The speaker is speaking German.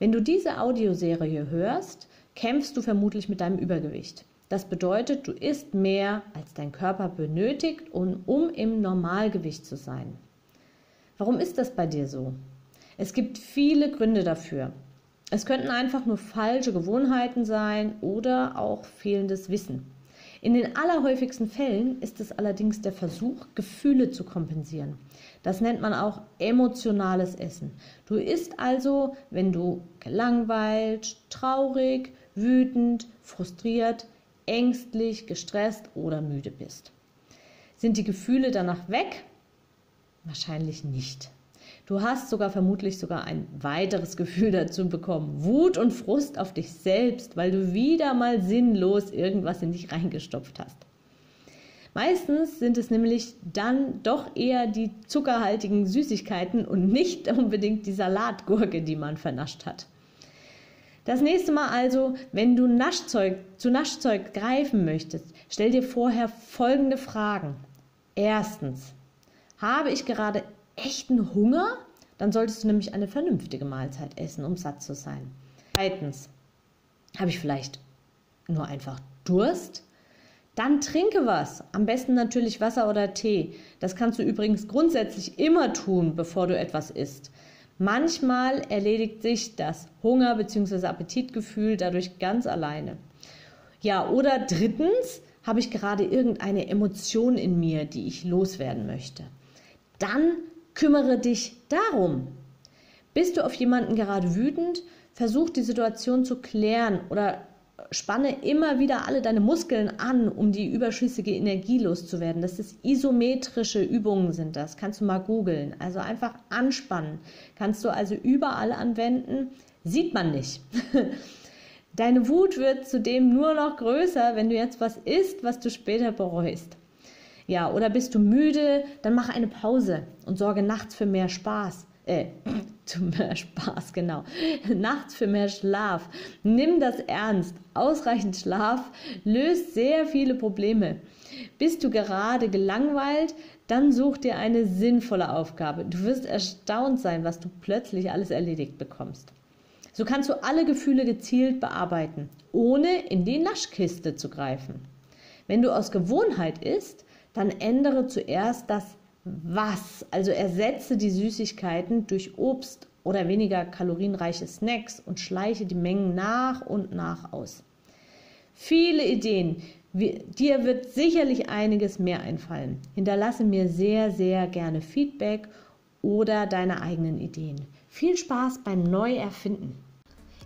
Wenn du diese Audioserie hörst, kämpfst du vermutlich mit deinem Übergewicht. Das bedeutet, du isst mehr, als dein Körper benötigt, um im Normalgewicht zu sein. Warum ist das bei dir so? Es gibt viele Gründe dafür. Es könnten einfach nur falsche Gewohnheiten sein oder auch fehlendes Wissen. In den allerhäufigsten Fällen ist es allerdings der Versuch, Gefühle zu kompensieren. Das nennt man auch emotionales Essen. Du isst also, wenn du gelangweilt, traurig, wütend, frustriert, ängstlich, gestresst oder müde bist. Sind die Gefühle danach weg? Wahrscheinlich nicht. Du hast sogar vermutlich sogar ein weiteres Gefühl dazu bekommen. Wut und Frust auf dich selbst, weil du wieder mal sinnlos irgendwas in dich reingestopft hast. Meistens sind es nämlich dann doch eher die zuckerhaltigen Süßigkeiten und nicht unbedingt die Salatgurke, die man vernascht hat. Das nächste Mal also, wenn du Naschzeug, zu Naschzeug greifen möchtest, stell dir vorher folgende Fragen. Erstens, habe ich gerade echten Hunger, dann solltest du nämlich eine vernünftige Mahlzeit essen, um satt zu sein. Zweitens, habe ich vielleicht nur einfach Durst? Dann trinke was. Am besten natürlich Wasser oder Tee. Das kannst du übrigens grundsätzlich immer tun, bevor du etwas isst. Manchmal erledigt sich das Hunger- bzw. Appetitgefühl dadurch ganz alleine. Ja, oder drittens habe ich gerade irgendeine Emotion in mir, die ich loswerden möchte. Dann Kümmere dich darum. Bist du auf jemanden gerade wütend? Versuch die Situation zu klären oder spanne immer wieder alle deine Muskeln an, um die überschüssige Energie loszuwerden. Das ist isometrische Übungen sind das. Kannst du mal googeln. Also einfach anspannen. Kannst du also überall anwenden. Sieht man nicht. Deine Wut wird zudem nur noch größer, wenn du jetzt was isst, was du später bereust. Ja, oder bist du müde? Dann mach eine Pause und sorge nachts für mehr Spaß. Äh, zu mehr Spaß, genau. Nachts für mehr Schlaf. Nimm das ernst. Ausreichend Schlaf löst sehr viele Probleme. Bist du gerade gelangweilt? Dann such dir eine sinnvolle Aufgabe. Du wirst erstaunt sein, was du plötzlich alles erledigt bekommst. So kannst du alle Gefühle gezielt bearbeiten, ohne in die Naschkiste zu greifen. Wenn du aus Gewohnheit isst, dann ändere zuerst das Was. Also ersetze die Süßigkeiten durch Obst oder weniger kalorienreiche Snacks und schleiche die Mengen nach und nach aus. Viele Ideen. Dir wird sicherlich einiges mehr einfallen. Hinterlasse mir sehr, sehr gerne Feedback oder deine eigenen Ideen. Viel Spaß beim Neuerfinden.